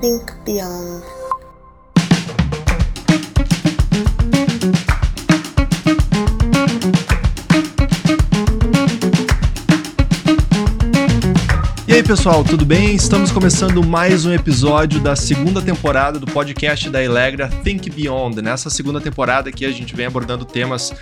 Think Beyond. E aí, pessoal, tudo bem? Estamos começando mais um episódio da segunda temporada do podcast da Elegra Think Beyond. Nessa segunda temporada aqui a gente vem abordando temas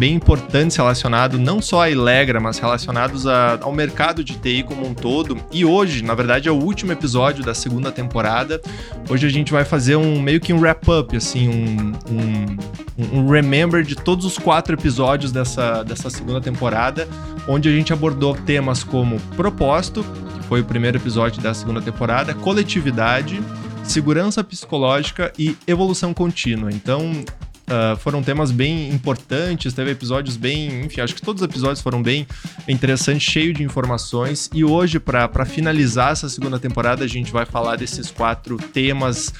bem importantes relacionados não só à Elegra, mas relacionados a, ao mercado de TI como um todo. E hoje, na verdade, é o último episódio da segunda temporada. Hoje a gente vai fazer um meio que um wrap-up, assim, um, um, um remember de todos os quatro episódios dessa, dessa segunda temporada, onde a gente abordou temas como propósito, que foi o primeiro episódio da segunda temporada, coletividade, segurança psicológica e evolução contínua. Então, Uh, foram temas bem importantes, teve episódios bem. Enfim, acho que todos os episódios foram bem interessantes, cheio de informações. E hoje, para finalizar essa segunda temporada, a gente vai falar desses quatro temas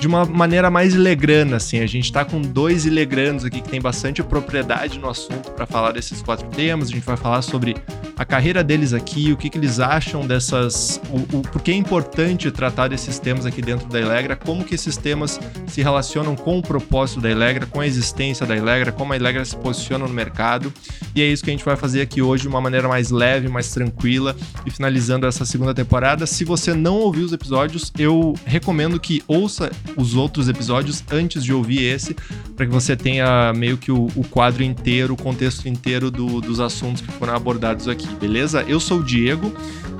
de uma maneira mais ilegrana, assim. A gente tá com dois ilegranos aqui que tem bastante propriedade no assunto para falar desses quatro temas. A gente vai falar sobre a carreira deles aqui, o que, que eles acham dessas. O, o, por que é importante tratar desses temas aqui dentro da Elegra, como que esses temas se relacionam com o propósito da Elegra com a existência da Ilegra, como a Ilegra se posiciona no mercado. E é isso que a gente vai fazer aqui hoje de uma maneira mais leve, mais tranquila e finalizando essa segunda temporada. Se você não ouviu os episódios, eu recomendo que ouça os outros episódios antes de ouvir esse, para que você tenha meio que o, o quadro inteiro, o contexto inteiro do, dos assuntos que foram abordados aqui, beleza? Eu sou o Diego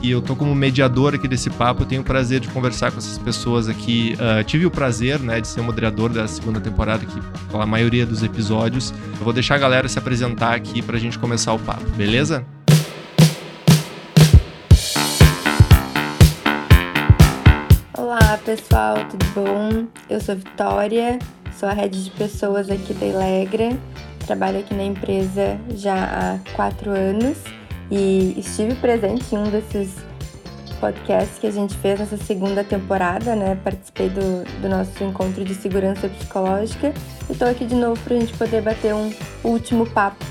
e eu tô como mediador aqui desse papo. Eu tenho o prazer de conversar com essas pessoas aqui. Uh, tive o prazer, né, de ser moderador da segunda temporada aqui, pela maioria dos episódios. Eu vou deixar a galera se apresentar aqui pra gente começar o papo, beleza? Olá pessoal, tudo bom? Eu sou Vitória, sou a head de pessoas aqui da Elegra, trabalho aqui na empresa já há quatro anos e estive presente em um desses podcasts que a gente fez nessa segunda temporada, né? Participei do, do nosso encontro de segurança psicológica e estou aqui de novo para a gente poder bater um último papo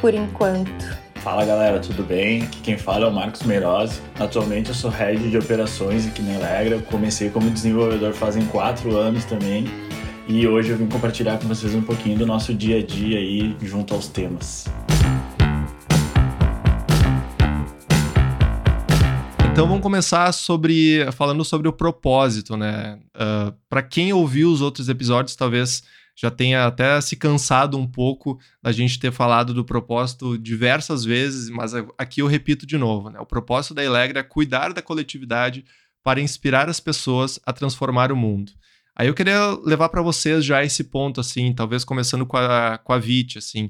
por enquanto. Fala galera, tudo bem? Aqui quem fala é o Marcos Meirose. Atualmente eu sou head de operações aqui na Elegra. Comecei como desenvolvedor fazem quatro anos também. E hoje eu vim compartilhar com vocês um pouquinho do nosso dia a dia aí junto aos temas. Então vamos começar sobre falando sobre o propósito, né? Uh, ah, Para quem ouviu os outros episódios, talvez já tenha até se cansado um pouco da gente ter falado do propósito diversas vezes, mas aqui eu repito de novo, né? O propósito da Elegra é cuidar da coletividade para inspirar as pessoas a transformar o mundo. Aí eu queria levar para vocês já esse ponto, assim, talvez começando com a, com a Vit, assim.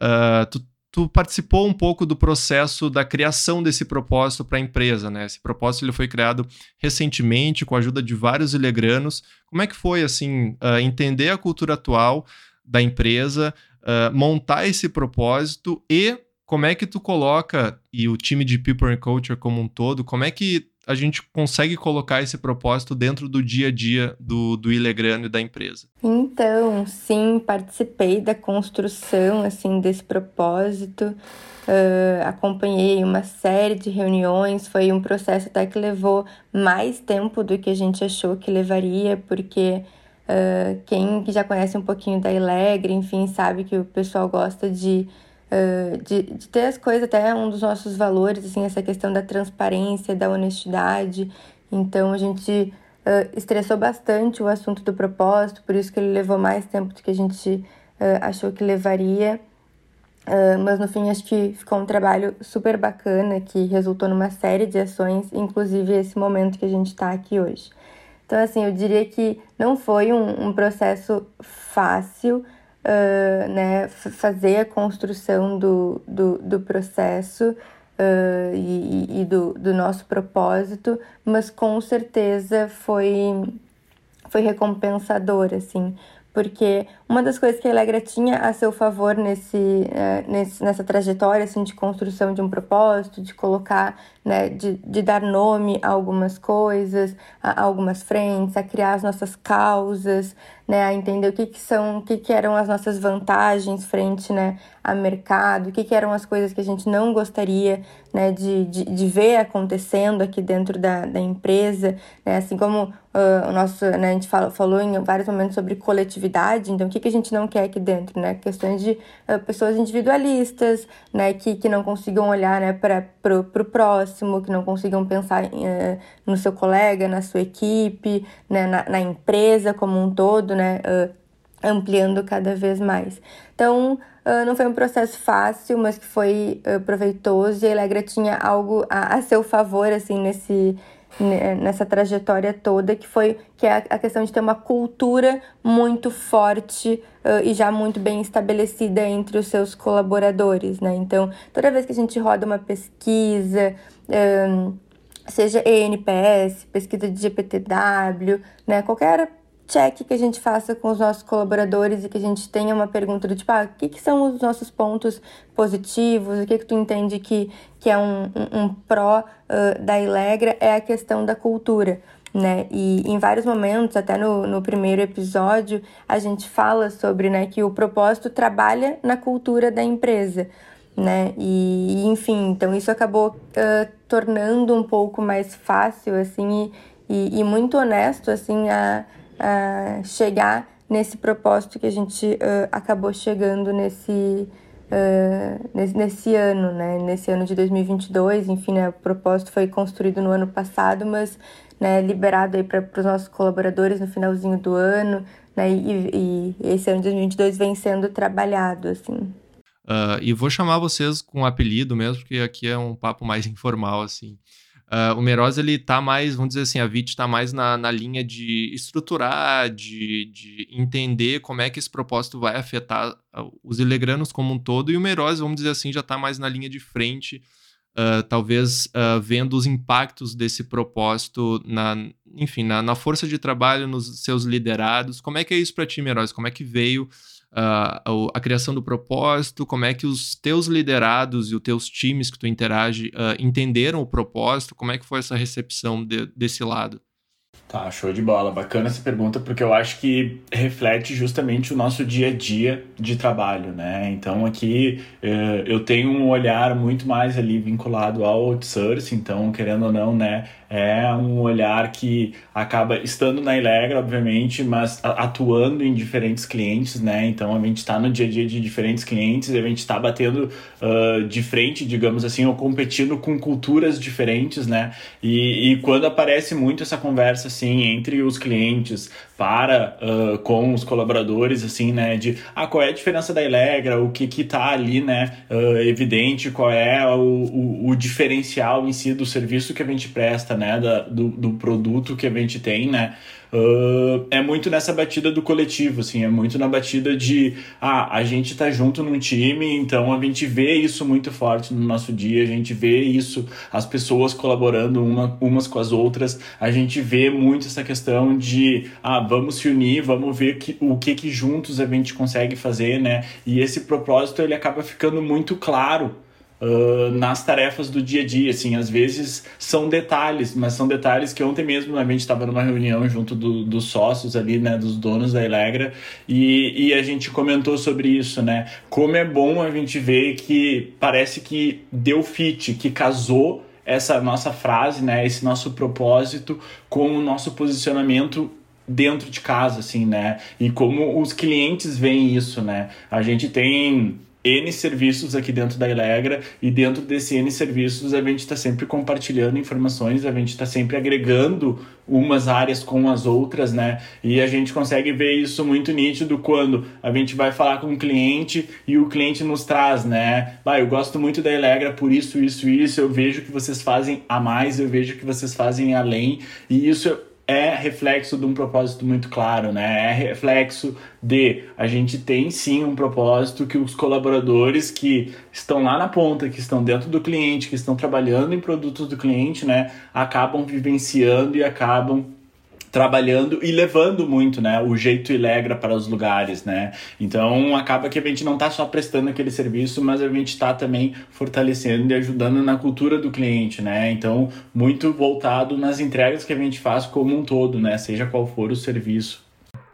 Uh, tu tu participou um pouco do processo da criação desse propósito para a empresa, né? Esse propósito ele foi criado recentemente com a ajuda de vários ilegranos. Como é que foi assim uh, entender a cultura atual da empresa, uh, montar esse propósito e como é que tu coloca e o time de People and Culture como um todo, como é que a gente consegue colocar esse propósito dentro do dia a dia do, do Ilegrano e da empresa? Então, sim, participei da construção assim desse propósito. Uh, acompanhei uma série de reuniões, foi um processo até que levou mais tempo do que a gente achou que levaria, porque uh, quem já conhece um pouquinho da Ilegre, enfim, sabe que o pessoal gosta de Uh, de, de, ter as coisas, até um dos nossos valores, assim, essa questão da transparência, da honestidade. Então a gente uh, estressou bastante o assunto do propósito, por isso que ele levou mais tempo do que a gente uh, achou que levaria. mas no fim acho que ficou um trabalho super bacana que resultou numa série de ações, inclusive esse momento que a gente está aqui hoje. Então, assim, eu diria que não foi um, um processo fácil, uh, né, fazer a construção do, do, do processo uh, e, e do, do nosso propósito, mas com certeza foi, foi recompensador, assim, porque uma das coisas que a Alegra tinha a seu favor nesse, nesse, nessa trajetória assim, de construção de um propósito, de colocar né, de, de dar nome a algumas coisas, a, algumas frentes, a criar as nossas causas, né, a entender o que, que são, o que, que eram as nossas vantagens frente né, a mercado, o que, que eram as coisas que a gente não gostaria né, de, de, de ver acontecendo aqui dentro da, da empresa, né, assim como uh, o nosso, né, a gente fala, falou em vários momentos sobre coletividade, então o que, que a gente não quer aqui dentro, né, questões de uh, pessoas individualistas, né, que, que não consigam olhar né, para o próximo, que não consigam pensar uh, no seu colega, na sua equipe, né, na, na empresa como um todo, né, uh, ampliando cada vez mais. Então, não foi um processo fácil, mas que foi proveitoso e a Elegra tinha algo a, a, seu favor, assim, nesse, nessa trajetória toda, que foi que é a questão de ter uma cultura muito forte uh, e já muito bem estabelecida entre os seus colaboradores, né? Então, toda vez que a gente roda uma pesquisa, seja ENPS, pesquisa de GPTW, né? Qualquer check que a gente faça com os nossos colaboradores e que a gente tenha uma pergunta do tipo, ah, o que, que são os nossos pontos positivos, o que, que tu entende que, que é um, um, um pró uh, da Ilegra, é a questão da cultura. Né? E em vários momentos, até no, no primeiro episódio, a gente fala sobre né, que o propósito trabalha na cultura da empresa né? E, enfim, então isso acabou uh, tornando um pouco mais fácil, assim, e, e, e, muito honesto, assim, a, a chegar nesse propósito que a gente uh, acabou chegando nesse, uh, nesse, nesse ano, né? Nesse ano de 2022, enfim, né? O propósito foi construído no ano passado, mas né, liberado aí para os nossos colaboradores no finalzinho do ano, né? E, e esse ano de 2022 vem sendo trabalhado, assim. Uh, e vou chamar vocês com um apelido mesmo, porque aqui é um papo mais informal, assim. Uh, o Meroz, ele tá mais, vamos dizer assim, a VIT tá mais na, na linha de estruturar, de, de entender como é que esse propósito vai afetar os ilegranos como um todo, e o Meroz, vamos dizer assim, já tá mais na linha de frente, uh, talvez vendo os impactos desse propósito, na, enfim, na, na força de trabalho, nos seus liderados. Como é que é isso para ti, Meroz? Como é que veio uh, a criação do propósito, como é que os teus liderados e os teus times que tu interage uh, entenderam o propósito, como é que foi essa recepção de, desse lado? Tá, show de bola. Bacana essa pergunta, porque eu acho que reflete justamente o nosso dia a dia de trabalho, né? Então aqui eh, eu tenho um olhar muito mais ali vinculado ao outsourcing, então, querendo ou não, né? É um olhar que acaba estando na Ilegra, obviamente, mas atuando em diferentes clientes, né? Então a gente está no dia a dia de diferentes clientes, a gente está batendo uh, de frente, digamos assim, ou competindo com culturas diferentes, né? E, e quando aparece muito essa conversa assim entre os clientes para uh, com os colaboradores, assim, né? De ah, qual é a diferença da Ilegra, o que que tá ali, né? Uh, evidente, qual é o, o, o, diferencial em si do serviço que a gente presta, né? Da, do, do produto que a gente tem, né? Uh, é muito nessa batida do coletivo, assim, é muito na batida de ah, a gente tá junto num time, então a gente vê isso muito forte no nosso dia, a gente vê isso, as pessoas colaborando uma, umas com as outras, a gente vê muito essa questão de ah, vamos se unir, vamos ver que, o que que juntos a gente consegue fazer, né? E esse propósito ele acaba ficando muito claro uh, nas tarefas do dia a dia, assim, às vezes são detalhes, mas são detalhes que ontem mesmo a gente estava numa reunião junto do, dos sócios ali, né, dos donos da Elegra, e, e a gente comentou sobre isso, né, como é bom a gente ver que parece que deu fit, que casou essa nossa frase, né, esse nosso propósito com o nosso posicionamento dentro de casa, assim, né? E como os clientes veem isso, né? A gente tem N serviços aqui dentro da Elegra e dentro desse N serviços a gente está sempre compartilhando informações, a gente está sempre agregando umas áreas com as outras, né? E a gente consegue ver isso muito nítido quando a gente vai falar com o um cliente e o cliente nos traz, né? Ah, eu gosto muito da Elegra por isso, isso, isso, eu vejo que vocês fazem a mais, eu vejo que vocês fazem além, e isso é reflexo de um propósito muito claro, né? É reflexo de a gente tem sim um propósito que os colaboradores que estão lá na ponta, que estão dentro do cliente, que estão trabalhando em produtos do cliente, né, acabam vivenciando e acabam trabalhando e levando muito, né, o jeito Ilegra para os lugares, né? Então acaba que a gente não está só prestando aquele serviço, mas a gente está também fortalecendo e ajudando na cultura do cliente, né? Então muito voltado nas entregas que a gente faz como um todo, né? Seja qual for o serviço.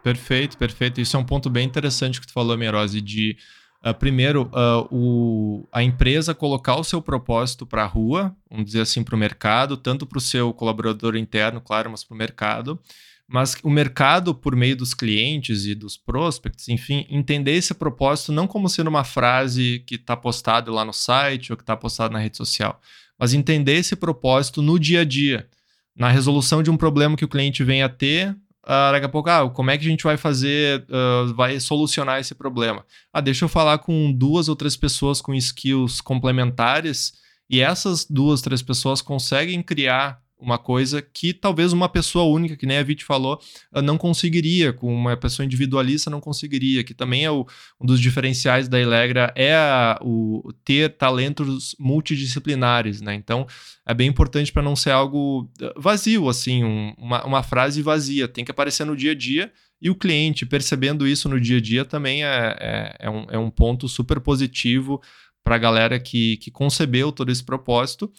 Perfeito, perfeito. Isso é um ponto bem interessante que tu falou, Merose, de Uh, primeiro, uh, o, a empresa colocar o seu propósito para a rua, vamos dizer assim, para o mercado, tanto para o seu colaborador interno, claro, mas para o mercado. Mas o mercado, por meio dos clientes e dos prospects, enfim, entender esse propósito não como sendo uma frase que está postada lá no site ou que está postada na rede social, mas entender esse propósito no dia a dia, na resolução de um problema que o cliente vem a ter Uh, daqui a pouco, ah, como é que a gente vai fazer, uh, vai solucionar esse problema? Ah, deixa eu falar com duas ou três pessoas com skills complementares e essas duas, três pessoas conseguem criar uma coisa que talvez uma pessoa única, que nem a Vit falou, ah, não conseguiria, com uma pessoa individualista não conseguiria, que também é o, um dos diferenciais da Elegra, é a, o ter talentos multidisciplinares, né? Então, é bem importante para não ser algo ah, vazio, assim, um, uma, uma frase vazia, tem que aparecer no dia a dia, e o cliente percebendo isso no dia a dia também é, é, é um, é um ponto super positivo para a galera que, que concebeu todo esse propósito.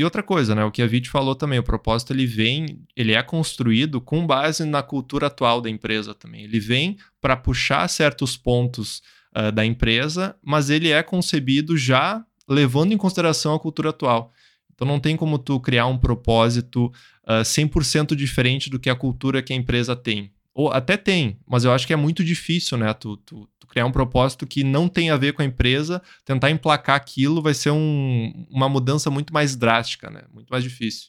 E outra coisa, né? O que a Vit falou também, o propósito ele vem, ele é construído com base na cultura atual da empresa também. Ele vem para puxar certos pontos uh, da empresa, mas ele é concebido já levando em consideração a cultura atual. Então não tem como tu criar um propósito uh, 100% diferente do que a cultura que a empresa tem. Ou até tem, mas eu acho que é muito difícil, né? Tu, tu, criar um propósito que não tem a ver com a empresa, tentar emplacar aquilo vai ser um, uma mudança muito mais drástica, né? Muito mais difícil.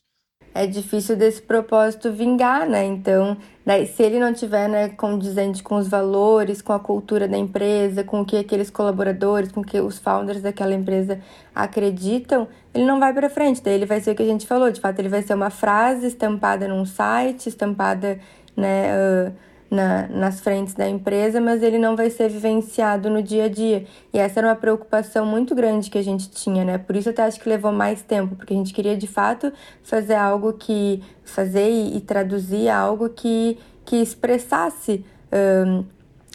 É difícil desse propósito vingar, né? Então, daí, se ele não tiver, né, condizente com os valores, com a cultura da empresa, com o que aqueles colaboradores, com o que os founders daquela empresa acreditam, ele não vai para frente. Daí ele vai ser o que a gente falou, de fato, ele vai ser uma frase estampada num site, estampada né, uh, na, nas frentes da empresa, mas ele não vai ser vivenciado no dia a dia. E essa era uma preocupação muito grande que a gente tinha, né? Por isso até acho que levou mais tempo, porque a gente queria de fato fazer algo que. fazer e, e traduzir algo que, que expressasse. Um,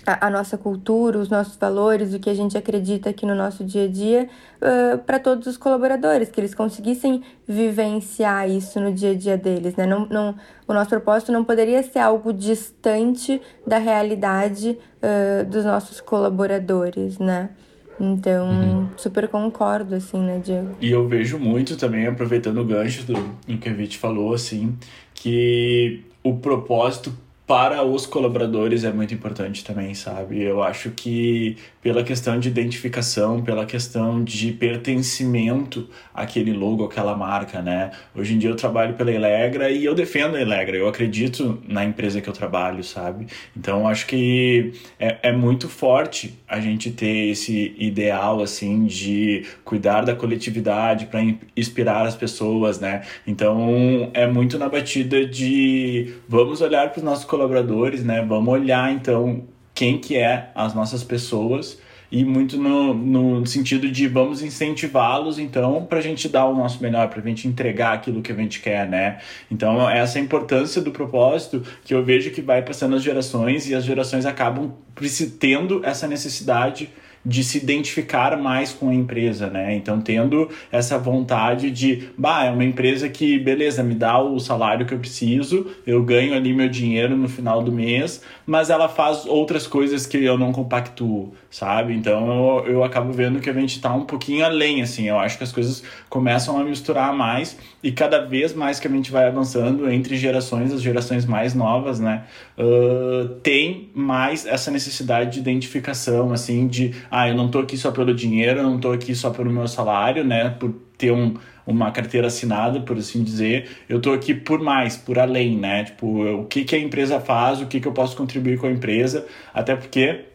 a, a, nossa cultura, os nossos valores, o que a gente acredita aqui no nosso dia a dia, uh, para todos os colaboradores, que eles conseguissem vivenciar isso no dia a dia deles. Né? Não, não, o nosso propósito não poderia ser algo distante da realidade uh, dos nossos colaboradores, né? Então, uhum. super concordo, assim, né, Diego? E eu vejo muito também, aproveitando o gancho do em que a Vit falou, assim, que o propósito para os colaboradores é muito importante também, sabe? Eu acho que pela questão de identificação, pela questão de pertencimento àquele logo, àquela marca, né? Hoje em dia eu trabalho pela Elegra e eu defendo a Elegra, eu acredito na empresa que eu trabalho, sabe? Então acho que é, é muito forte a gente ter esse ideal, assim, de cuidar da coletividade para inspirar as pessoas, né? Então é muito na batida de vamos olhar para os nossos colaboradores, né? Vamos olhar então quem que é as nossas pessoas e muito no, no sentido de vamos incentivá-los então para a gente dar o nosso melhor, para a gente entregar aquilo que a gente quer, né? Então essa é a importância do propósito que eu vejo que vai passando as gerações e as gerações acabam tendo essa necessidade de se identificar mais com a empresa, né? Então, tendo essa vontade de, bah, é uma empresa que, beleza, me dá o salário que eu preciso, eu ganho ali meu dinheiro no final do mês, mas ela faz outras coisas que eu não compactuo, sabe? Então, eu, eu acabo vendo que a gente tá um pouquinho além, assim. Eu acho que as coisas começam a misturar mais e cada vez mais que a gente vai avançando entre gerações, as gerações mais novas, né? Uh, tem mais essa necessidade de identificação, assim, de ah, eu não tô aqui só pelo dinheiro, eu não tô aqui só pelo meu salário, né, por ter um, uma carteira assinada, por assim dizer, eu tô aqui por mais, por além, né, tipo, o que, que a empresa faz, o que, que eu posso contribuir com a empresa, até porque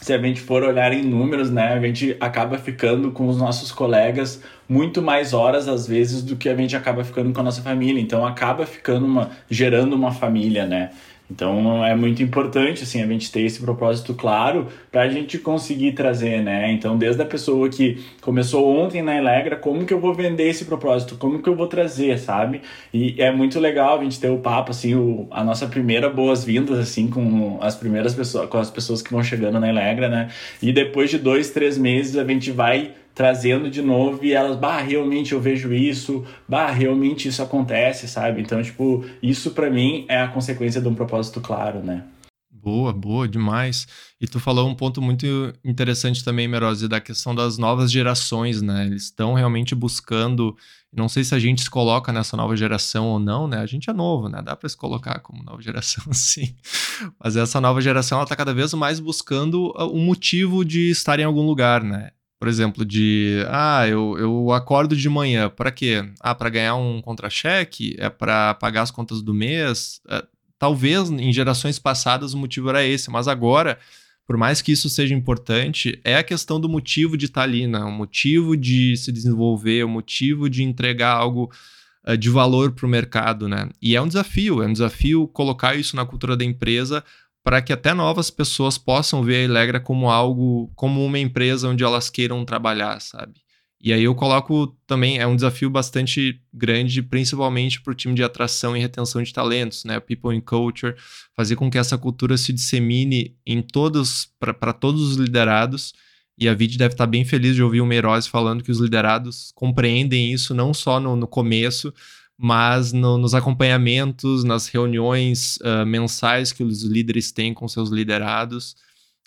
se a gente for olhar em números, né, a gente acaba ficando com os nossos colegas muito mais horas às vezes do que a gente acaba ficando com a nossa família. Então acaba ficando uma gerando uma família, né? Então é muito importante assim a gente ter esse propósito claro para a gente conseguir trazer, né? Então desde a pessoa que começou ontem na Elegra, como que eu vou vender esse propósito? Como que eu vou trazer, sabe? E é muito legal a gente ter o papo assim, o, a nossa primeira boas-vindas assim com as primeiras pessoas, com as pessoas que vão chegando na Elegra, né? E depois de dois, três meses a gente vai trazendo de novo e elas, bah, realmente eu vejo isso, bah, realmente isso acontece, sabe? Então, tipo, isso para mim é a consequência de um propósito claro, né? Boa, boa, demais. E tu falou um ponto muito interessante também, Merose, da questão das novas gerações, né? Eles estão realmente buscando. Não sei se a gente se coloca nessa nova geração ou não, né? A gente é novo, né? Dá para se colocar como nova geração, sim. Mas essa nova geração, ela tá cada vez mais buscando um motivo de estar em algum lugar, né? Por exemplo, de ah, eu, eu acordo de manhã, para quê? Ah, para ganhar um contra-cheque? É para pagar as contas do mês? É, talvez em gerações passadas o motivo era esse, mas agora, por mais que isso seja importante, é a questão do motivo de estar tá ali, né? O motivo de se desenvolver, o motivo de entregar algo uh, de valor para o mercado, né? E é um desafio, é um desafio colocar isso na cultura da empresa para que até novas pessoas possam ver a Elegra como algo, como uma empresa onde elas queiram trabalhar, sabe? E aí eu coloco também, é um desafio bastante grande, principalmente para o time de atração e retenção de talentos, né? People in Culture, fazer com que essa cultura se dissemine em todos, para todos os liderados. E a Vid deve estar bem feliz de ouvir o Meirose falando que os liderados compreendem isso não só no, no começo, mas no, nos acompanhamentos, nas reuniões uh, mensais que os líderes têm com seus liderados,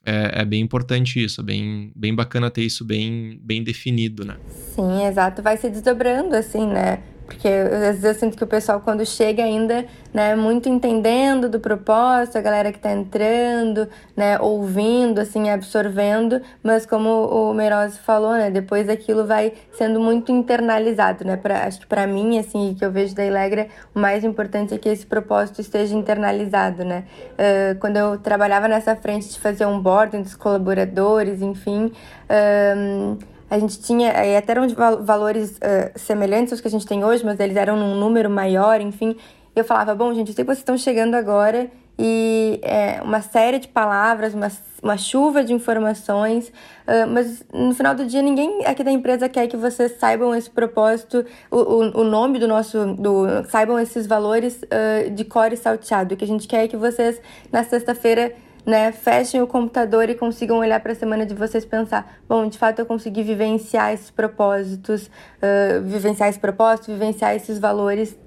é, é, bem importante isso, é bem, bem bacana ter isso bem, bem definido, né? Sim, exato, vai se desdobrando assim, né? Porque às vezes eu sinto que o pessoal, quando chega ainda, né, muito entendendo do propósito, a galera que está entrando, né, ouvindo, assim, absorvendo, mas como o Meirose falou, né, depois aquilo vai sendo muito internalizado, né, pra, acho que para mim, assim, que eu vejo da Ilegra, o mais importante é que esse propósito esteja internalizado, né. Uh, quando eu trabalhava nessa frente de fazer um board dos colaboradores, enfim, uh, a gente tinha, e até eram valores uh, semelhantes aos que a gente tem hoje, mas eles eram num número maior, enfim. Eu falava, bom, gente, eu sei que vocês estão chegando agora e é, uma série de palavras, uma, uma chuva de informações, uh, mas no final do dia ninguém aqui da empresa quer que vocês saibam esse propósito, o, o, o nome do nosso, do, saibam esses valores uh, de core salteado. O que a gente quer é que vocês, na sexta-feira, né, fechem o computador e consigam olhar para a semana de vocês pensar, bom, de fato eu consegui vivenciar esses propósitos, uh, vivenciar esse propósito, vivenciar esses valores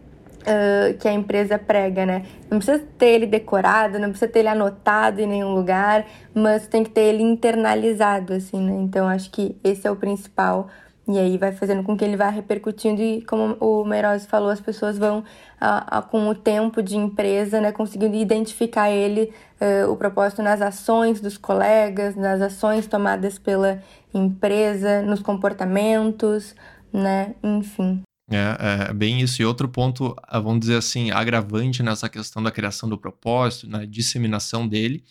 uh, que a empresa prega, né? Não precisa ter ele decorado, não precisa ter ele anotado em nenhum lugar, mas tem que ter ele internalizado, assim, né? Então acho que esse é o principal e aí vai fazendo com que ele vá repercutindo e, como o Meirose falou, as pessoas vão, a, a, com o tempo de empresa, né, conseguindo identificar ele, uh, o propósito nas ações dos colegas, nas ações tomadas pela empresa, nos comportamentos, né, enfim. É, é, bem isso. E outro ponto, ah, vamos dizer assim, agravante nessa questão da criação do propósito, na disseminação dele,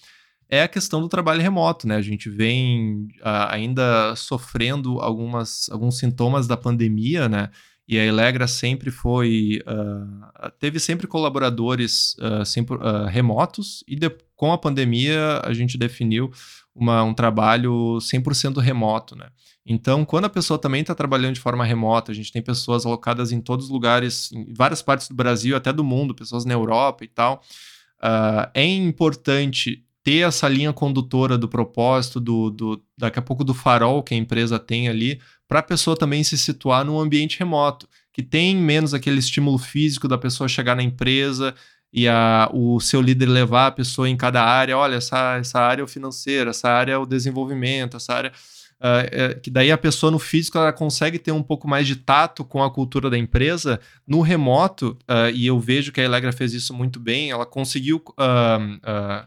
é a questão do trabalho remoto, né? A gente vem uh, ainda sofrendo algumas, alguns sintomas da pandemia, né? E a Elegra sempre foi. Uh, teve sempre colaboradores uh, sempre, remotos, e de, com a pandemia a gente definiu uma, um trabalho 100% remoto, né? Então, quando a pessoa também está trabalhando de forma remota, a gente tem pessoas alocadas em todos os lugares, em várias partes do Brasil, até do mundo, pessoas na Europa e tal. é importante ter essa linha condutora do propósito, do, do daqui a pouco do farol que a empresa tem ali, para a pessoa também se situar num ambiente remoto, que tem menos aquele estímulo físico da pessoa chegar na empresa e a, o seu líder levar a pessoa em cada área, olha, essa, essa área é o financeiro, essa área é o desenvolvimento, essa área. Uh, é, que daí a pessoa no físico ela consegue ter um pouco mais de tato com a cultura da empresa. No remoto, uh, e eu vejo que a Elegra fez isso muito bem, ela conseguiu uh,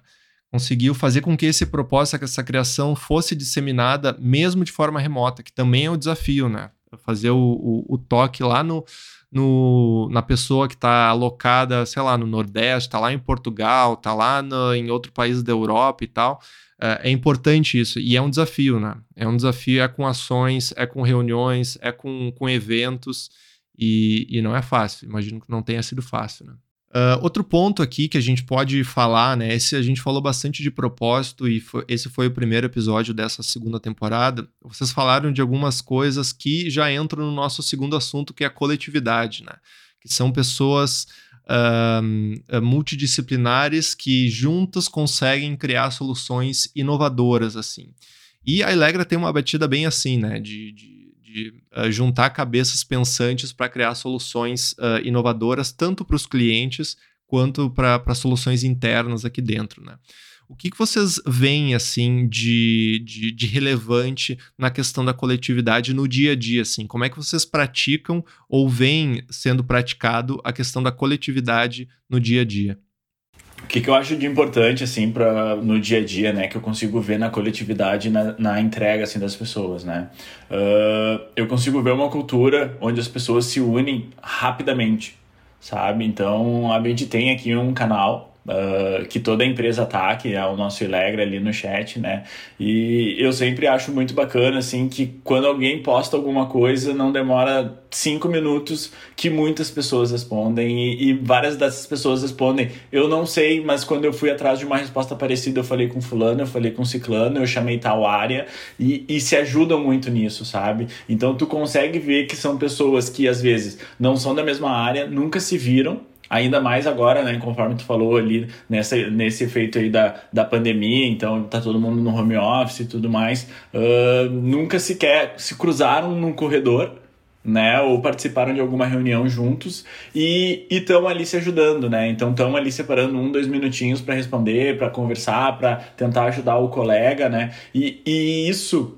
conseguiu fazer com que esse propósito, essa criação fosse disseminada mesmo de forma remota, que também é o um desafio, né? Fazer o, o, o toque lá no, no, na pessoa que está alocada, sei lá, no Nordeste, está lá em Portugal, está lá no, em outro país da Europa e tal. É, é, importante isso e é um desafio, né? É um desafio, é com ações, é com reuniões, é com, com eventos e, e não é fácil. Imagino que não tenha sido fácil, né? Uh, outro ponto aqui que a gente pode falar, né? Esse a gente falou bastante de propósito e foi, esse foi o primeiro episódio dessa segunda temporada. Vocês falaram de algumas coisas que já entram no nosso segundo assunto, que é a coletividade, né? Que são pessoas uh, multidisciplinares que juntas conseguem criar soluções inovadoras, assim. E a Elegra tem uma batida bem assim, né? de, de de uh, juntar cabeças pensantes para criar soluções uh, inovadoras, tanto para os clientes quanto para soluções internas aqui dentro, né? O que, que vocês veem, assim, de, de, de, relevante na questão da coletividade no dia a dia, assim? Como é que vocês praticam ou veem sendo praticado a questão da coletividade no dia a dia? O que, que eu acho de importante, assim, para no dia a dia, né? Que eu consigo ver na coletividade, na, na entrega, assim, das pessoas, né? Uh, eu consigo ver uma cultura onde as pessoas se unem rapidamente, sabe? Então, a gente tem aqui um canal Uh, que toda empresa tá, que é o nosso Ilegra ali no chat, né? E eu sempre acho muito bacana, assim, que quando alguém posta alguma coisa, não demora cinco minutos que muitas pessoas respondem e, e, várias dessas pessoas respondem, eu não sei, mas quando eu fui atrás de uma resposta parecida, eu falei com fulano, eu falei com ciclano, eu chamei tal área e, e se ajudam muito nisso, sabe? Então tu consegue ver que são pessoas que às vezes não são da mesma área, nunca se viram, Ainda mais agora, né, conforme tu falou ali, nessa, nesse efeito aí da, da pandemia, então tá todo mundo no home office e tudo mais, uh, nunca sequer se cruzaram num corredor, né, ou participaram de alguma reunião juntos e estão ali se ajudando, né, então estão ali separando um, dois minutinhos para responder, para conversar, para tentar ajudar o colega, né, e, e isso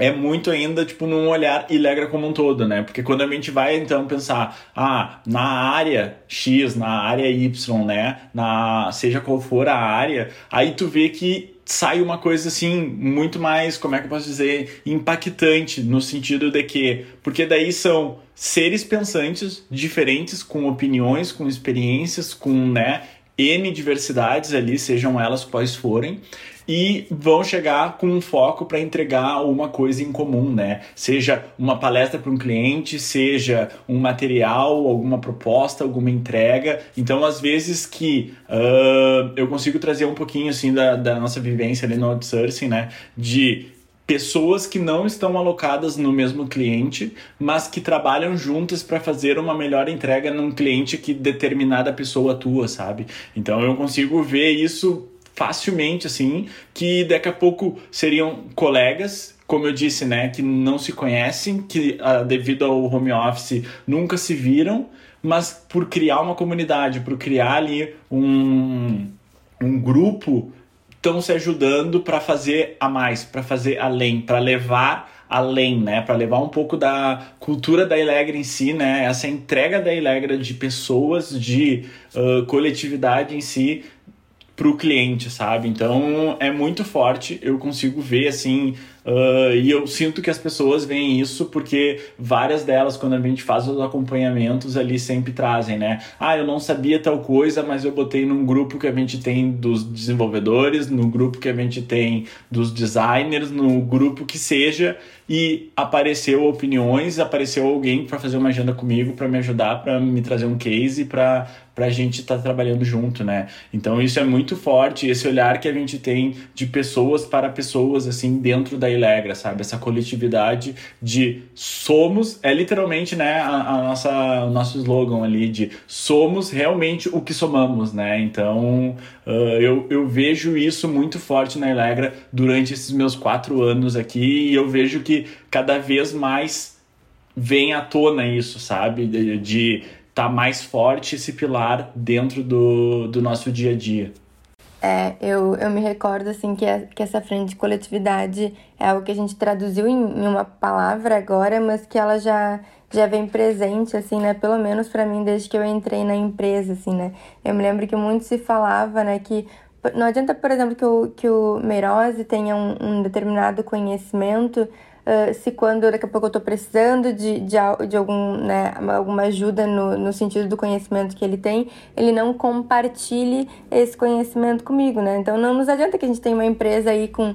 é muito ainda, tipo, num olhar Ilegra como um todo, né? Porque quando a gente vai, então, pensar, ah, na área X, na área Y, né? Na, seja qual for a área, aí tu vê que sai uma coisa, assim, muito mais, como é que eu posso dizer, impactante, no sentido de que, porque daí são seres pensantes diferentes, com opiniões, com experiências, com, né, N diversidades ali, sejam elas quais forem, e vão chegar com um foco para entregar uma coisa em comum, né? Seja uma palestra para um cliente, seja um material, alguma proposta, alguma entrega. Então, às vezes que uh, eu consigo trazer um pouquinho assim da, da nossa vivência ali no outsourcing, né? De pessoas que não estão alocadas no mesmo cliente, mas que trabalham juntas para fazer uma melhor entrega num cliente que determinada pessoa atua, sabe? Então eu consigo ver isso facilmente, assim, que daqui a pouco seriam colegas, como eu disse, né, que não se conhecem, que uh, devido ao home office nunca se viram, mas por criar uma comunidade, por criar ali um, um grupo, estão se ajudando para fazer a mais, para fazer além, para levar além, né, para levar um pouco da cultura da Ilegra em si, né, essa entrega da Ilegra de pessoas, de uh, coletividade em si para o cliente, sabe? Então é muito forte, eu consigo ver assim Uh, e eu sinto que as pessoas veem isso porque várias delas, quando a gente faz os acompanhamentos ali, sempre trazem, né? Ah, eu não sabia tal coisa, mas eu botei num grupo que a gente tem dos desenvolvedores, no grupo que a gente tem dos designers, no grupo que seja, e apareceu opiniões, apareceu alguém para fazer uma agenda comigo, para me ajudar, para me trazer um case, para para a gente estar tá trabalhando junto, né? Então isso é muito forte, esse olhar que a gente tem de pessoas para pessoas, assim, dentro da Ilegra, sabe? Essa coletividade de somos, é literalmente, né, a, a, nossa, o nosso slogan ali de somos realmente o que somamos, né? Então, uh, eu, eu vejo isso muito forte na Ilegra durante esses meus quatro anos aqui e eu vejo que cada vez mais vem à tona isso, sabe? De, de tá mais forte esse pilar dentro do, do nosso dia a dia. É, eu, eu me recordo, assim, que, a, que essa frente de coletividade é algo que a gente traduziu em, em uma palavra agora, mas que ela já, já vem presente, assim, né? Pelo menos para mim, desde que eu entrei na empresa, assim, né? Eu me lembro que muito se falava, né, que não adianta, por exemplo, que o, que o Meirose tenha um, um determinado conhecimento uh, se quando daqui a pouco eu estou precisando de, de, de algum, né, alguma ajuda no, no sentido do conhecimento que ele tem, ele não compartilhe esse conhecimento comigo, né? Então não nos adianta que a gente tenha uma empresa aí com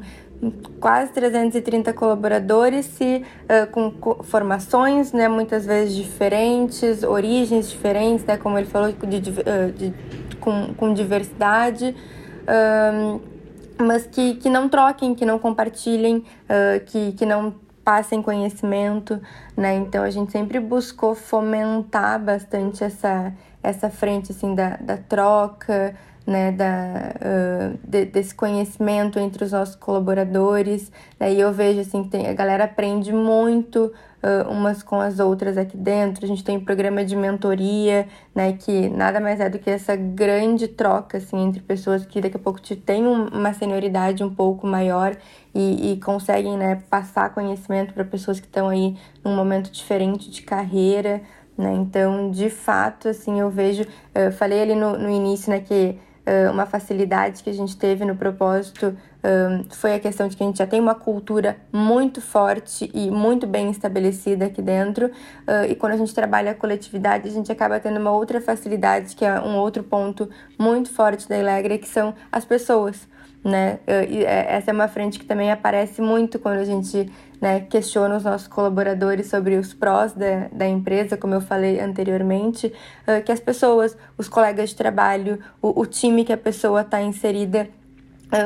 quase 330 colaboradores e, uh, com formações, né, muitas vezes diferentes, origens diferentes, né, como ele falou, de, de, de com, com diversidade. Mas que, que não troquem, que não compartilhem, uh, que, que não passem conhecimento, né? Então a gente sempre buscou fomentar bastante essa, essa frente assim da, da troca, né, da, uh, de, desse conhecimento entre os nossos colaboradores. Daí eu vejo assim que tem, a galera aprende muito uh, umas com as outras aqui dentro. A gente tem um programa de mentoria, né, que nada mais é do que essa grande troca assim entre pessoas que daqui a pouco te tem uma senioridade um pouco maior e, e conseguem, né, passar conhecimento para pessoas que estão aí num momento diferente de carreira. Né? Então, de fato, assim, eu vejo, eu falei ali no, no início, né, que uma facilidade que a gente teve no propósito foi a questão de que a gente já tem uma cultura muito forte e muito bem estabelecida aqui dentro. E quando a gente trabalha a coletividade, a gente acaba tendo uma outra facilidade, que é um outro ponto muito forte da Ilegra, que são as pessoas né? E é, essa é uma frente que também aparece muito quando a gente né, questiona os nossos colaboradores sobre os prós da, da empresa, como eu falei anteriormente, que as pessoas, os colegas de trabalho, o, o time que a pessoa está inserida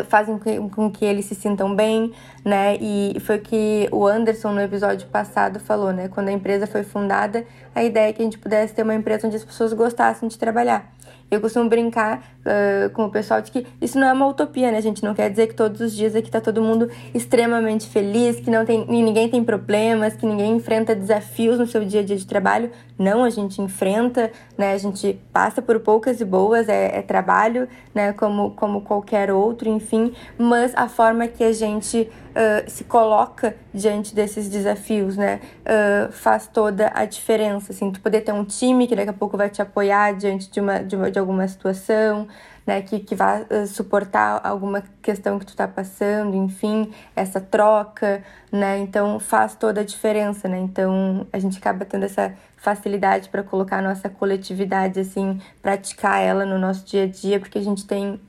fazem com que eles se sintam bem, né? E foi o que o Anderson no episódio passado falou, né? Quando a empresa foi fundada, a ideia é que a gente pudesse ter uma empresa onde as pessoas gostassem de trabalhar. Eu costumo brincar uh, com o pessoal de que isso não é uma utopia, né, gente? Não quer dizer que todos os dias aqui tá todo mundo extremamente feliz, que não tem, ninguém tem problemas, que ninguém enfrenta desafios no seu dia a dia de trabalho. Não, a gente enfrenta, né? A gente passa por poucas e boas, é, é trabalho, né? Como, como qualquer outro, enfim. Mas a forma que a gente uh, se coloca diante desses desafios, né? Uh, faz toda a diferença, assim. Tu poder ter um time que daqui a pouco vai te apoiar diante de, uma, de, uma, de alguma situação, né, que, que vai uh, suportar alguma questão que tu está passando, enfim, essa troca, né, então faz toda a diferença, né, então a gente acaba tendo essa facilidade para colocar a nossa coletividade, assim, praticar ela no nosso dia a dia, porque a gente tem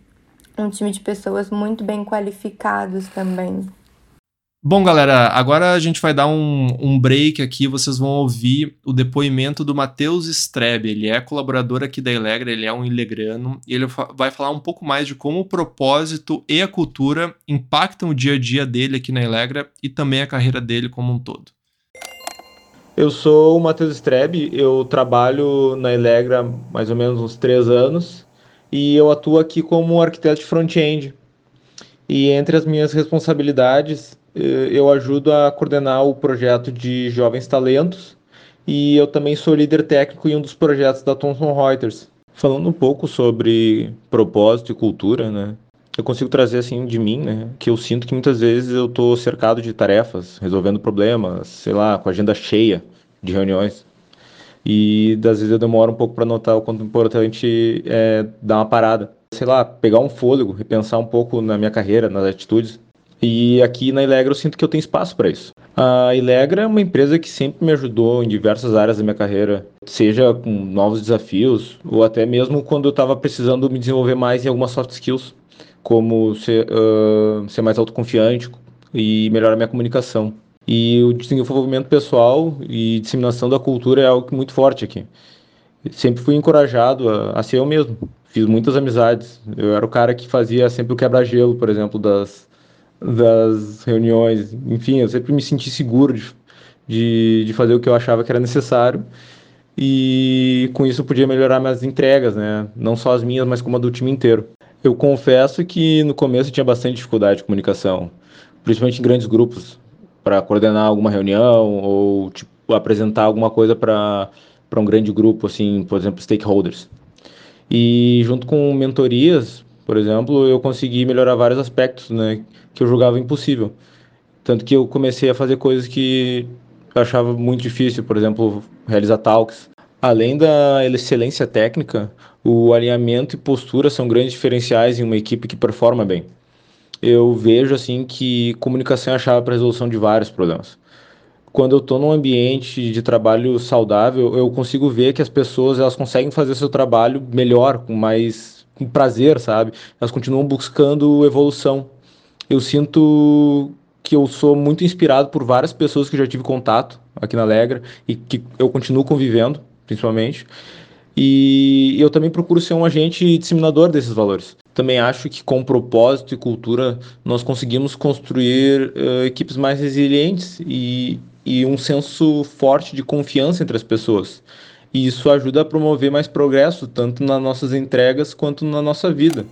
um time de pessoas muito bem qualificados também. Bom, galera, agora a gente vai dar um, um break aqui. Vocês vão ouvir o depoimento do Matheus Strebe. Ele é colaborador aqui da Ilegra, ele é um ilegrano e ele vai falar um pouco mais de como o propósito e a cultura impactam o dia a dia dele aqui na Ilegra e também a carreira dele como um todo. Eu sou o Matheus Strebe, eu trabalho na Ilegra mais ou menos uns três anos e eu atuo aqui como arquiteto de front-end. E entre as minhas responsabilidades eu ajudo a coordenar o projeto de Jovens Talentos e eu também sou líder técnico em um dos projetos da Thomson Reuters. Falando um pouco sobre propósito e cultura, né? Eu consigo trazer assim de mim, né? Que eu sinto que muitas vezes eu estou cercado de tarefas, resolvendo problemas, sei lá, com a agenda cheia de reuniões. E das vezes eu demoro um pouco para notar o quanto importante é dar uma parada. Sei lá, pegar um fôlego, repensar um pouco na minha carreira, nas atitudes e aqui na Ilegra eu sinto que eu tenho espaço para isso. A Ilegra é uma empresa que sempre me ajudou em diversas áreas da minha carreira, seja com novos desafios ou até mesmo quando eu estava precisando me desenvolver mais em algumas soft skills, como ser, uh, ser mais autoconfiante e melhorar minha comunicação. E o desenvolvimento pessoal e disseminação da cultura é algo muito forte aqui. Sempre fui encorajado a, a ser eu mesmo. Fiz muitas amizades. Eu era o cara que fazia sempre o quebra-gelo, por exemplo, das, das reuniões. Enfim, eu sempre me senti seguro de, de, de, fazer o que eu achava que era necessário. E com isso podia melhorar minhas entregas, né? Não só as minhas, mas como a do time inteiro. Eu confesso que no começo tinha bastante dificuldade de comunicação, principalmente em grandes grupos, para coordenar alguma reunião ou tipo, apresentar alguma coisa para um grande grupo, assim, por exemplo, stakeholders. E junto com mentorias, por exemplo, eu consegui melhorar vários aspectos, né, que eu julgava impossível. Tanto que eu comecei a fazer coisas que eu achava muito difícil, por exemplo, realizar talks. Além da excelência técnica, o alinhamento e postura são grandes diferenciais em uma equipe que performa bem. Eu vejo assim que comunicação é a chave para a resolução de vários problemas. Quando eu estou num ambiente de trabalho saudável, eu consigo ver que as pessoas elas conseguem fazer seu trabalho melhor, com mais com prazer, sabe? Elas continuam buscando evolução. eu sinto que eu sou muito inspirado por várias pessoas que já tive contato aqui na Alegra e que eu continuo convivendo, principalmente. E eu também procuro ser um agente disseminador desses valores. Também acho que com propósito e cultura nós conseguimos construir uh, equipes mais resilientes e, e um senso forte de confiança entre as pessoas. E isso ajuda a promover mais progresso, tanto nas nossas entregas quanto na nossa vida.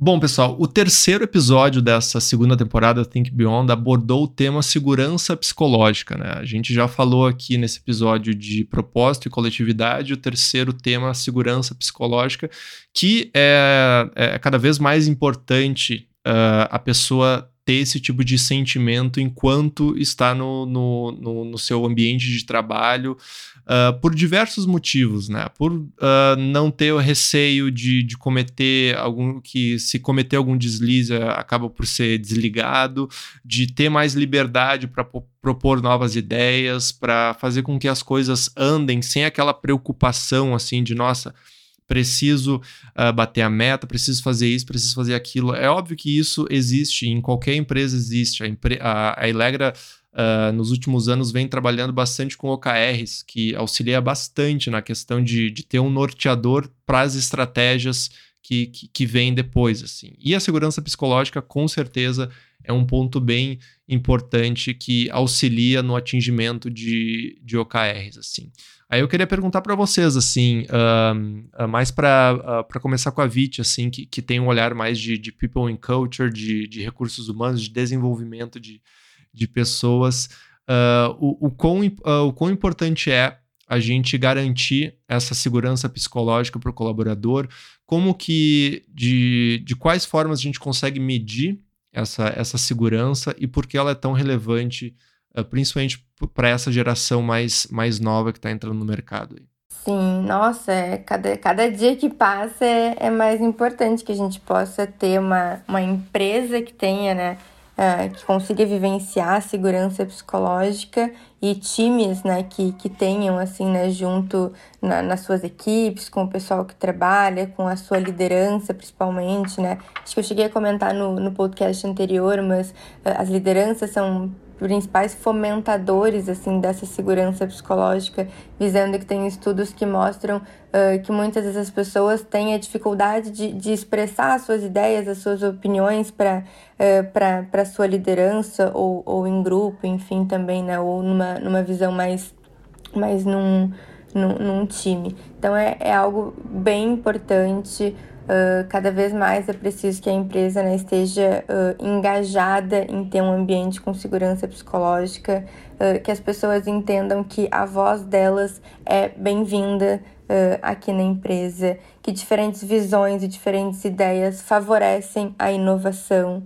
Bom, pessoal, o terceiro episódio dessa segunda temporada Think Beyond abordou o tema segurança psicológica, né? A gente já falou aqui nesse episódio de propósito e coletividade, o terceiro tema, segurança psicológica, que é, é cada vez mais importante uh, a pessoa ter esse tipo de sentimento enquanto está no, no, no, no seu ambiente de trabalho, uh, por diversos motivos, né? Por uh, não ter o receio de, de cometer algum. que se cometer algum deslize acaba por ser desligado, de ter mais liberdade para propor novas ideias, para fazer com que as coisas andem sem aquela preocupação assim de nossa preciso uh, bater a meta, preciso fazer isso, preciso fazer aquilo. É óbvio que isso existe, em qualquer empresa existe. A, a, a Elegra uh, nos últimos anos vem trabalhando bastante com OKRs, que auxilia bastante na questão de, de ter um norteador para as estratégias que, que, que vêm depois. assim. E a segurança psicológica, com certeza, é um ponto bem importante que auxilia no atingimento de, de OKRs. assim. Aí eu queria perguntar para vocês, assim, uh, mais para uh, começar com a Vit, assim, que, que tem um olhar mais de, de people and culture, de, de recursos humanos, de desenvolvimento de, de pessoas, uh, o, o, quão, uh, o quão importante é a gente garantir essa segurança psicológica para o colaborador, como que, de, de quais formas a gente consegue medir essa, essa segurança e por que ela é tão relevante, uh, principalmente para essa geração mais, mais nova que está entrando no mercado. Sim, nossa, é, cada, cada dia que passa é, é mais importante que a gente possa ter uma, uma empresa que tenha, né, uh, que consiga vivenciar a segurança psicológica e times, né, que, que tenham, assim, né, junto na, nas suas equipes, com o pessoal que trabalha, com a sua liderança, principalmente, né. Acho que eu cheguei a comentar no, no podcast anterior, mas uh, as lideranças são principais fomentadores assim dessa segurança psicológica, visando que tem estudos que mostram uh, que muitas dessas pessoas têm a dificuldade de, de expressar suas ideias, as suas opiniões para uh, para sua liderança ou, ou em grupo, enfim, também, né, ou numa, numa visão mais, mais num, num, num time. Então é, é algo bem importante Uh, cada vez mais é preciso que a empresa né, esteja uh, engajada em ter um ambiente com segurança psicológica, uh, que as pessoas entendam que a voz delas é bem-vinda aqui na empresa, que diferentes visões e diferentes ideias favorecem a inovação.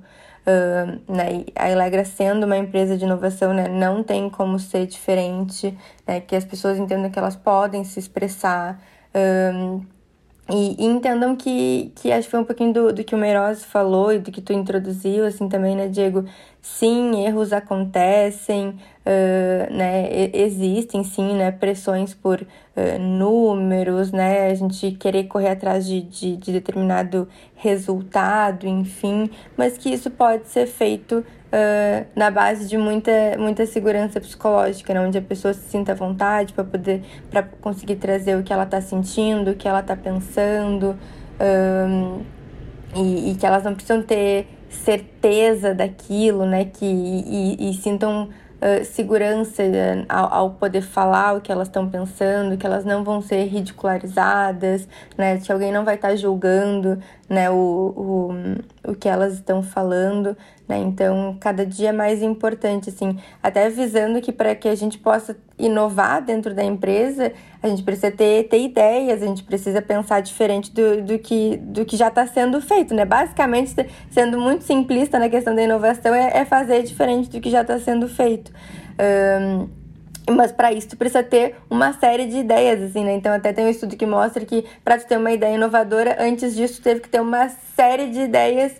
Né, a Elegra sendo uma empresa de inovação né, não tem como ser diferente, né, que as pessoas entendam que elas podem se expressar, e, e, entendam que, que acho que foi um pouquinho do, do que o Meiroz falou e do que tu introduziu, assim, também, né, Diego? Sim, erros acontecem, uh, né, existem, sim, né, pressões por uh, números, né, a gente querer correr atrás de, de, de determinado resultado, enfim, mas que isso pode ser feito uh, na base de muita, muita segurança psicológica, né? onde a pessoa se sinta à vontade para poder para conseguir trazer o que ela está sentindo, o que ela está pensando, um, e, e, que elas não precisam ter certeza daquilo, né? Que, e, e sintam uh, segurança ao, ao, poder falar o que elas estão pensando, que elas não vão ser ridicularizadas, né? Que alguém não vai estar tá julgando, né? O, o, o que elas estão falando, né? Então, cada dia é mais importante, assim, até visando que para que a gente possa inovar dentro da empresa, a gente precisa ter, ter ideias, a gente precisa pensar diferente do, do, que, do que já está sendo feito, né? Basicamente, sendo muito simplista na questão da inovação, é, é fazer diferente do que já está sendo feito. Um, mas para isso tu precisa ter uma série de ideias, assim, né? Então até tem um estudo que mostra que para ter uma ideia inovadora, antes disso teve que ter uma série de ideias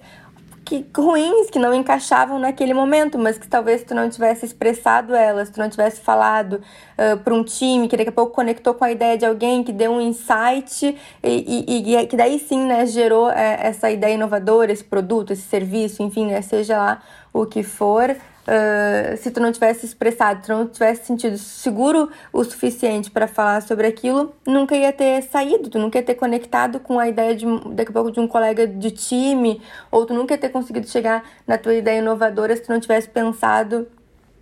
que ruins, que não encaixavam naquele momento, mas que talvez tu não tivesse expressado elas, tu não tivesse falado uh, para um time, que daqui a pouco conectou com a ideia de alguém, que deu um insight e, e, e que daí sim, né, gerou é, essa ideia inovadora, esse produto, esse serviço, enfim, né, seja lá o que for. Uh, se tu não tivesse expressado, tu não tivesse sentido seguro o suficiente para falar sobre aquilo, nunca ia ter saído, tu nunca ia ter conectado com a ideia de daqui a pouco de um colega de time, ou tu nunca ia ter conseguido chegar na tua ideia inovadora se tu não tivesse pensado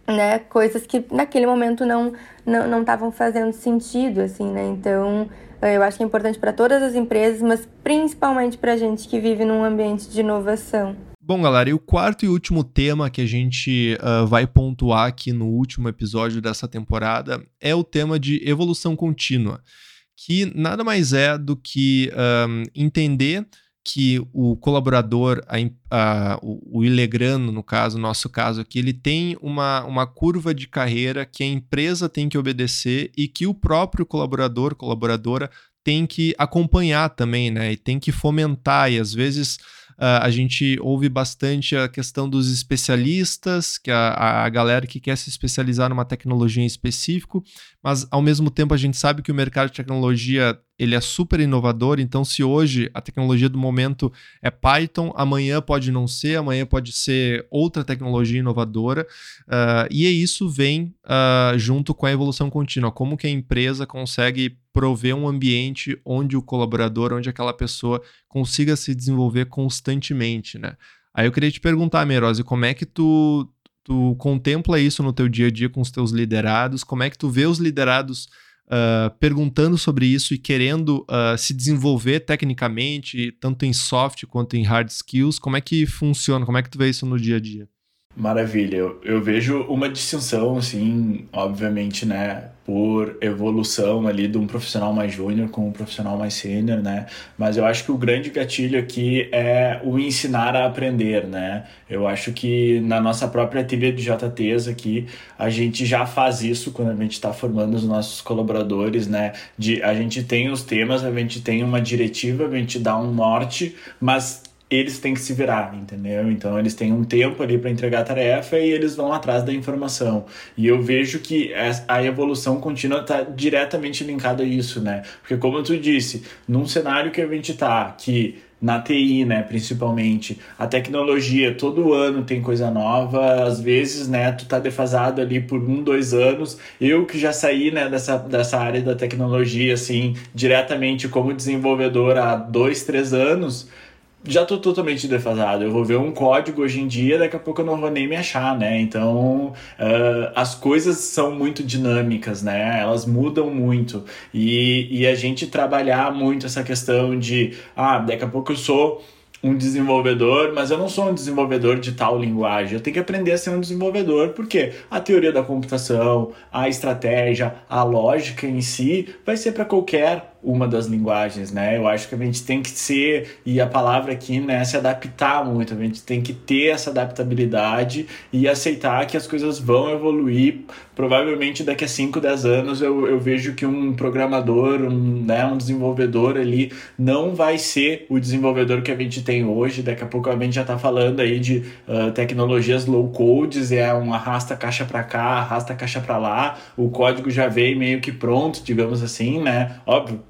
né, coisas que naquele momento não não estavam fazendo sentido, assim, né? Então, eu acho que é importante para todas as empresas, mas principalmente para a gente que vive num ambiente de inovação. Bom, galera, e o quarto e último tema que a gente uh, vai pontuar aqui no último episódio dessa temporada é o tema de evolução contínua, que nada mais é do que um, entender que o colaborador, a, a, o, o Ilegrano, no caso, no nosso caso aqui, ele tem uma, uma curva de carreira que a empresa tem que obedecer e que o próprio colaborador, colaboradora, tem que acompanhar também, né? E tem que fomentar, e às vezes Uh, a gente ouve bastante a questão dos especialistas, que a, a galera que quer se especializar numa tecnologia em específico, mas ao mesmo tempo a gente sabe que o mercado de tecnologia ele é super inovador, então se hoje a tecnologia do momento é Python, amanhã pode não ser, amanhã pode ser outra tecnologia inovadora, uh, e isso vem uh, junto com a evolução contínua, como que a empresa consegue prover um ambiente onde o colaborador, onde aquela pessoa consiga se desenvolver constantemente, né? Aí eu queria te perguntar, Merose, como é que tu, tu contempla isso no teu dia a dia com os teus liderados? Como é que tu vê os liderados uh, perguntando sobre isso e querendo uh, se desenvolver tecnicamente, tanto em soft quanto em hard skills. Como é que funciona? Como é que tu vê isso no dia a dia? Maravilha, eu, eu vejo uma distinção, assim, obviamente, né, por evolução ali de um profissional mais júnior com um profissional mais sênior, né, mas eu acho que o grande gatilho aqui é o ensinar a aprender, né, eu acho que na nossa própria trilha de JTs aqui, a gente já faz isso quando a gente está formando os nossos colaboradores, né, de, a gente tem os temas, a gente tem uma diretiva, a gente dá um norte, mas eles têm que se virar, entendeu? Então eles têm um tempo ali para entregar a tarefa e eles vão atrás da informação. E eu vejo que a evolução contínua está diretamente linkada a isso, né? Porque como tu disse, num cenário que a gente tá, que na TI, né, principalmente. A tecnologia, todo ano tem coisa nova, às vezes, né, tu tá defasado ali por um, dois anos. Eu que já saí, né, dessa, dessa área da tecnologia, assim, diretamente como desenvolvedor há dois, três anos, já tô totalmente defasado. Eu vou ver um código hoje em dia, daqui a pouco eu não vou nem me achar, né? Então, uh, as coisas são muito dinâmicas, né? Elas mudam muito. E, e a gente trabalhar muito essa questão de, ah, daqui a pouco eu sou um desenvolvedor, mas eu não sou um desenvolvedor de tal linguagem. Eu tenho que aprender a ser um desenvolvedor, porque a teoria da computação, a estratégia, a lógica em si vai ser para qualquer uma das linguagens, né? Eu acho que a gente tem que ser, e a palavra aqui, né, se adaptar muito, a gente tem que ter essa adaptabilidade e aceitar que as coisas vão evoluir. Provavelmente daqui a 5, 10 anos eu, eu vejo que um programador, um, né, um desenvolvedor ali não vai ser o desenvolvedor que a gente tem hoje. Daqui a pouco a gente já está falando aí de uh, tecnologias low codes, é um arrasta caixa para cá, arrasta caixa para lá, o código já veio meio que pronto, digamos assim, né? Óbvio,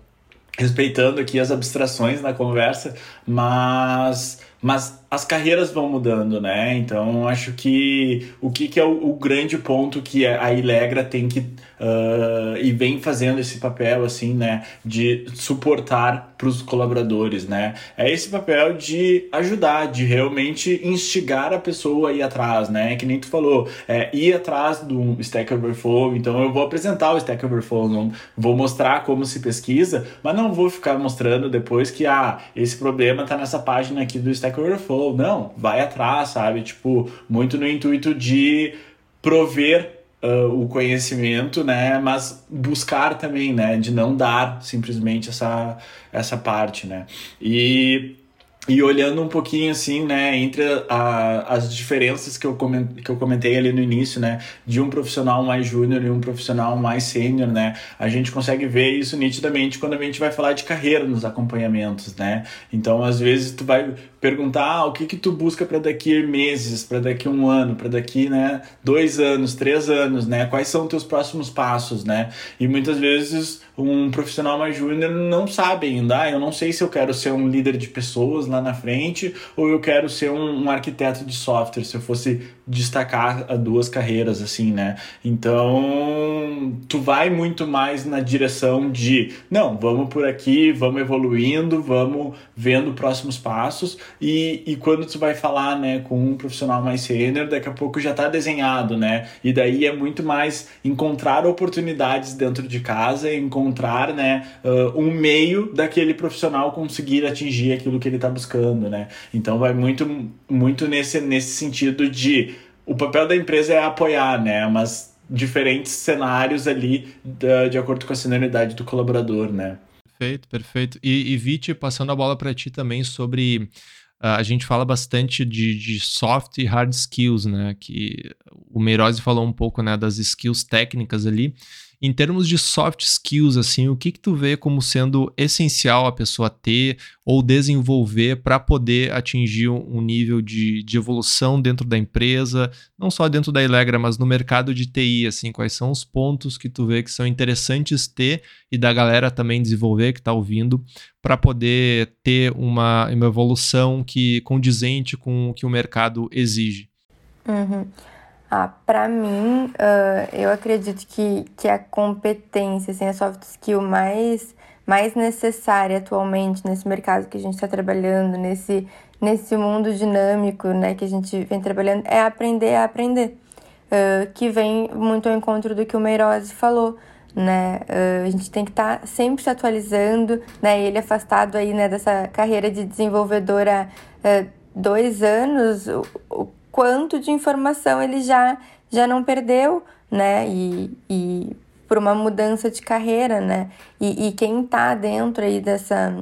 respeitando aqui as abstrações na conversa, mas mas as carreiras vão mudando, né? Então acho que o que, que é o, o grande ponto que a Ilegra tem que uh, e vem fazendo esse papel assim, né, de suportar para os colaboradores, né? É esse papel de ajudar, de realmente instigar a pessoa a ir atrás, né? Que nem tu falou, é, ir atrás do Stack Overflow. Então eu vou apresentar o Stack Overflow, não vou mostrar como se pesquisa, mas não vou ficar mostrando depois que ah, esse problema está nessa página aqui do Stack Overflow. Não, vai atrás, sabe? Tipo, muito no intuito de prover Uh, o conhecimento, né? Mas buscar também, né? De não dar simplesmente essa, essa parte, né? E E olhando um pouquinho assim, né, entre a, as diferenças que eu, comentei, que eu comentei ali no início, né, de um profissional mais júnior e um profissional mais sênior, né, a gente consegue ver isso nitidamente quando a gente vai falar de carreira nos acompanhamentos, né. Então, às vezes, tu vai perguntar ah, o que que tu busca para daqui meses, para daqui um ano, para daqui, né, dois anos, três anos, né, quais são teus próximos passos, né, e muitas vezes um profissional mais júnior não sabe ainda, ah, eu não sei se eu quero ser um líder de pessoas lá na frente ou eu quero ser um, um arquiteto de software, se eu fosse destacar duas carreiras assim, né? Então, tu vai muito mais na direção de, não, vamos por aqui, vamos evoluindo, vamos vendo próximos passos e, e quando tu vai falar, né, com um profissional mais sênior, daqui a pouco já tá desenhado, né? E daí é muito mais encontrar oportunidades dentro de casa, encontrar, né, uh, um meio daquele profissional conseguir atingir aquilo que ele está buscando, né? Então vai muito muito nesse nesse sentido de o papel da empresa é apoiar, né? Mas diferentes cenários ali de, de acordo com a senioridade do colaborador, né? Perfeito, perfeito. E, e Viti, passando a bola para ti também sobre Uh, a gente fala bastante de, de, soft e hard skills, né? Que o Meirose falou um pouco né, das skills técnicas ali. Em termos de soft skills, assim, o que que tu vê como sendo essencial a pessoa ter ou desenvolver para poder atingir um nível de, de evolução dentro da empresa, não só dentro da Elegra, mas no mercado de TI, assim, quais são os pontos que tu vê que são interessantes ter e da galera também desenvolver que está ouvindo para poder ter uma, uma evolução que condizente com o que o mercado exige? Uhum. Ah, para mim, uh, eu acredito que, que a competência, assim, a soft skill mais, mais necessária atualmente nesse mercado que a gente está trabalhando, nesse, nesse mundo dinâmico né, que a gente vem trabalhando, é aprender a aprender. Uh, que vem muito ao encontro do que o Meirose falou. Né? Uh, a gente tem que estar tá sempre se atualizando, né? Ele afastado aí, né, dessa carreira de desenvolvedora uh, dois anos, o, o quanto de informação ele já, já não perdeu, né? E, e por uma mudança de carreira, né? E, e quem está dentro aí dessa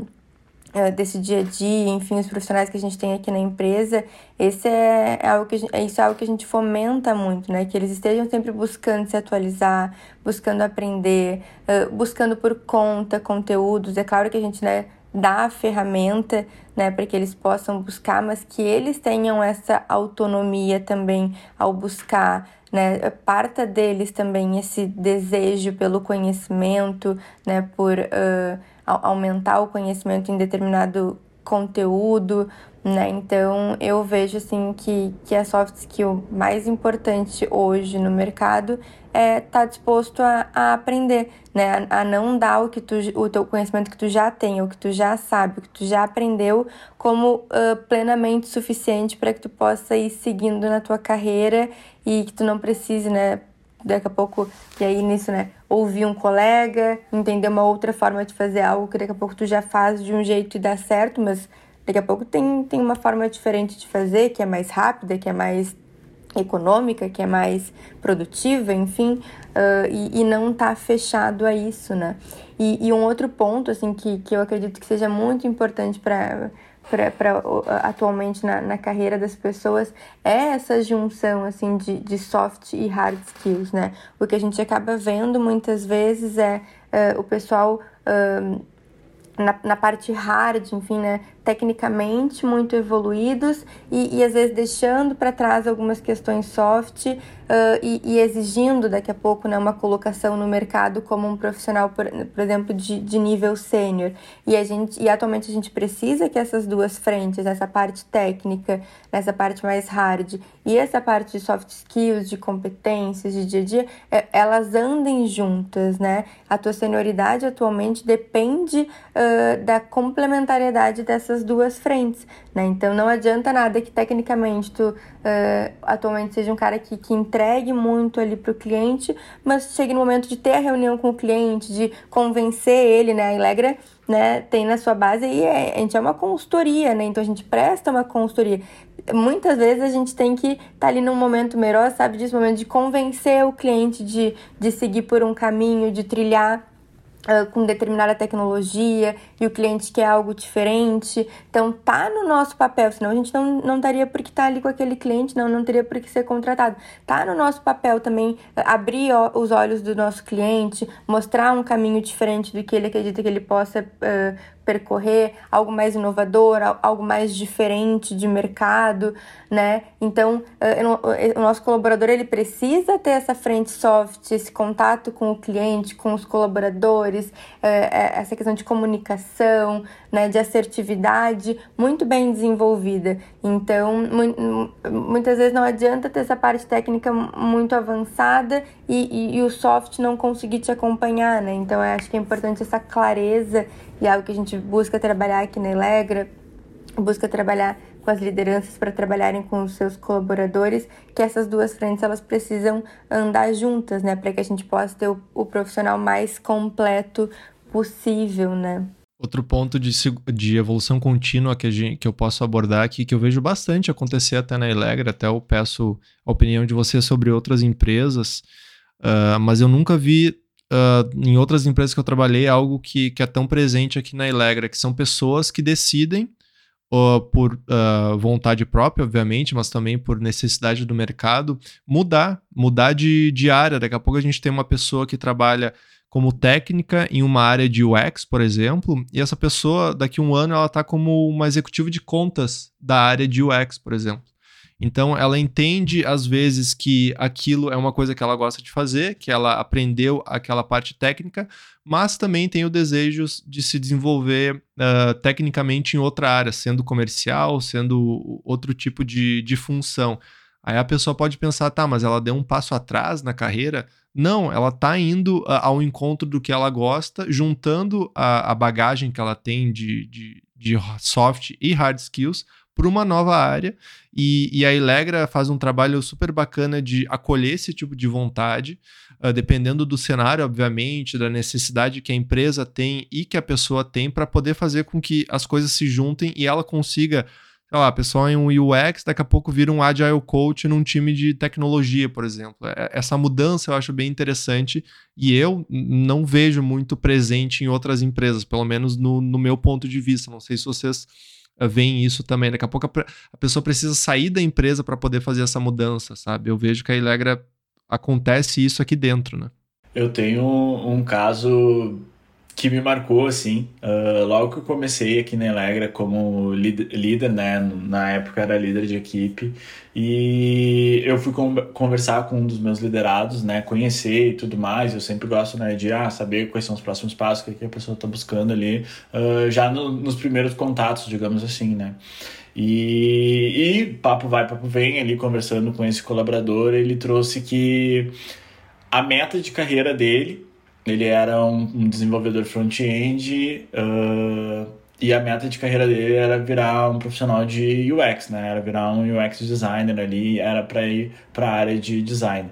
eh, desse dia a dia, enfim, os profissionais que a gente tem aqui na empresa, esse é, é algo que gente, isso é algo que a gente fomenta muito, né? Que eles estejam sempre buscando se atualizar, buscando aprender, uh, buscando por conta conteúdos. É claro que a gente né, dá a ferramenta né, para que eles possam buscar, mas que eles tenham essa autonomia também ao buscar, né, parta deles também esse desejo pelo conhecimento, né, por uh, aumentar o conhecimento em determinado conteúdo, né? Então eu vejo assim que, que a soft skill mais importante hoje no mercado é estar tá disposto a, a aprender, né? A, a, não dar o que tu, o teu conhecimento que tu já tem, o que tu já sabe, o que tu já aprendeu como uh, plenamente suficiente para que tu possa ir seguindo na tua carreira e que tu não precise, né? Daqui a pouco, e aí nisso, né? Ouvir um colega, entender uma outra forma de fazer algo que daqui a pouco tu já faz de um jeito e dá certo, mas Daqui a pouco tem, tem uma forma diferente de fazer, que é mais rápida, que é mais econômica, que é mais produtiva, enfim, uh, e, e, não tá fechado a isso, né? E, e, um outro ponto, assim, que, que eu acredito que seja muito importante para para atualmente na, na carreira das pessoas é essa junção assim de, de soft e hard skills, né? O que a gente acaba vendo muitas vezes é uh, o pessoal uh, na, na parte hard, enfim, né, tecnicamente muito evoluídos e, e às vezes deixando para trás algumas questões soft uh, e, e, exigindo daqui a pouco né, uma colocação no mercado como um profissional, por, por exemplo, de, de nível sênior. E, a gente, e atualmente a gente precisa que essas duas frentes, essa parte técnica, essa parte mais hard e essa parte de soft skills, de competências, de dia a dia, é, elas andem juntas, né? A tua senioridade atualmente depende uh, da complementariedade dessas essas duas frentes, né? Então não adianta nada que tecnicamente tu uh, atualmente seja um cara que, que entregue muito ali para o cliente, mas chegue no momento de ter a reunião com o cliente, de convencer ele, né? A Ilegra né, tem na sua base e é, a gente é uma consultoria, né? Então a gente presta uma consultoria. Muitas vezes a gente tem que estar tá ali num momento melhor, sabe, desse momento de convencer o cliente de, de seguir por um caminho, de trilhar uh, com determinada tecnologia, e o cliente quer algo diferente. Então, tá no nosso papel, senão a gente não, não daria por que estar tá ali com aquele cliente, não, não teria por que ser contratado. Tá no nosso papel também eh, abrir os olhos do nosso cliente, mostrar um caminho diferente do que ele acredita que ele possa uh, percorrer, algo mais inovador, algo mais diferente de mercado, né? Então, eh, o nosso colaborador ele precisa ter essa frente soft, esse contato com o cliente, com os colaboradores, essa questão de comunicação, né, de assertividade muito bem desenvolvida. Então, muitas vezes não adianta ter essa parte técnica muito avançada e, e, e o soft não conseguir te acompanhar, né? Então, eu acho que é importante essa clareza e é algo que a gente busca trabalhar aqui na Elegra, busca trabalhar com as lideranças para trabalharem com os seus colaboradores, que essas duas frentes elas precisam andar juntas, né, para que a gente possa ter o, o profissional mais completo possível, né? Outro ponto de, de evolução contínua que, gente, que eu posso abordar aqui, que eu vejo bastante acontecer até na Elegra, até eu peço a opinião de você sobre outras empresas, uh, mas eu nunca vi uh, em outras empresas que eu trabalhei algo que, que é tão presente aqui na Elegra, que são pessoas que decidem, uh, por uh, vontade própria, obviamente, mas também por necessidade do mercado, mudar, mudar de, de área. Daqui a pouco a gente tem uma pessoa que trabalha como técnica em uma área de UX, por exemplo, e essa pessoa, daqui a um ano, ela está como uma executiva de contas da área de UX, por exemplo. Então, ela entende, às vezes, que aquilo é uma coisa que ela gosta de fazer, que ela aprendeu aquela parte técnica, mas também tem o desejo de se desenvolver uh, tecnicamente em outra área, sendo comercial, sendo outro tipo de, de função. Aí a pessoa pode pensar, tá, mas ela deu um passo atrás na carreira. Não, ela está indo uh, ao encontro do que ela gosta, juntando a, a bagagem que ela tem de, de, de soft e hard skills para uma nova área. E, e, a Ilegra faz um trabalho super bacana de acolher esse tipo de vontade, uh, dependendo do cenário, obviamente, da necessidade que a empresa tem e que a pessoa tem para poder fazer com que as coisas se juntem e ela consiga. Sei lá, a pessoa em um UX, daqui a pouco vira um Agile Coach num time de tecnologia, por exemplo. É, essa mudança eu acho bem interessante e eu não vejo muito presente em outras empresas, pelo menos no, no meu ponto de vista. Não sei se vocês vem isso também. Daqui a pouco a, a pessoa precisa sair da empresa para poder fazer essa mudança, sabe? Eu vejo que a Ilegra acontece isso aqui dentro, né? Eu tenho um caso que me marcou, assim, uh, logo que eu comecei aqui na Elegra como líder, né, na época era líder de equipe, e eu fui conversar com um dos meus liderados, né, conhecer e tudo mais, eu sempre gosto, né, de ah, saber quais são os próximos passos, o que a pessoa está buscando ali, uh, já no, nos primeiros contatos, digamos assim, né. E, e papo vai, papo vem, ali conversando com esse colaborador, ele trouxe que a meta de carreira dele ele era um, um desenvolvedor front-end uh, e a meta de carreira dele era virar um profissional de UX, né? Era virar um UX designer ali, era para ir para a área de design.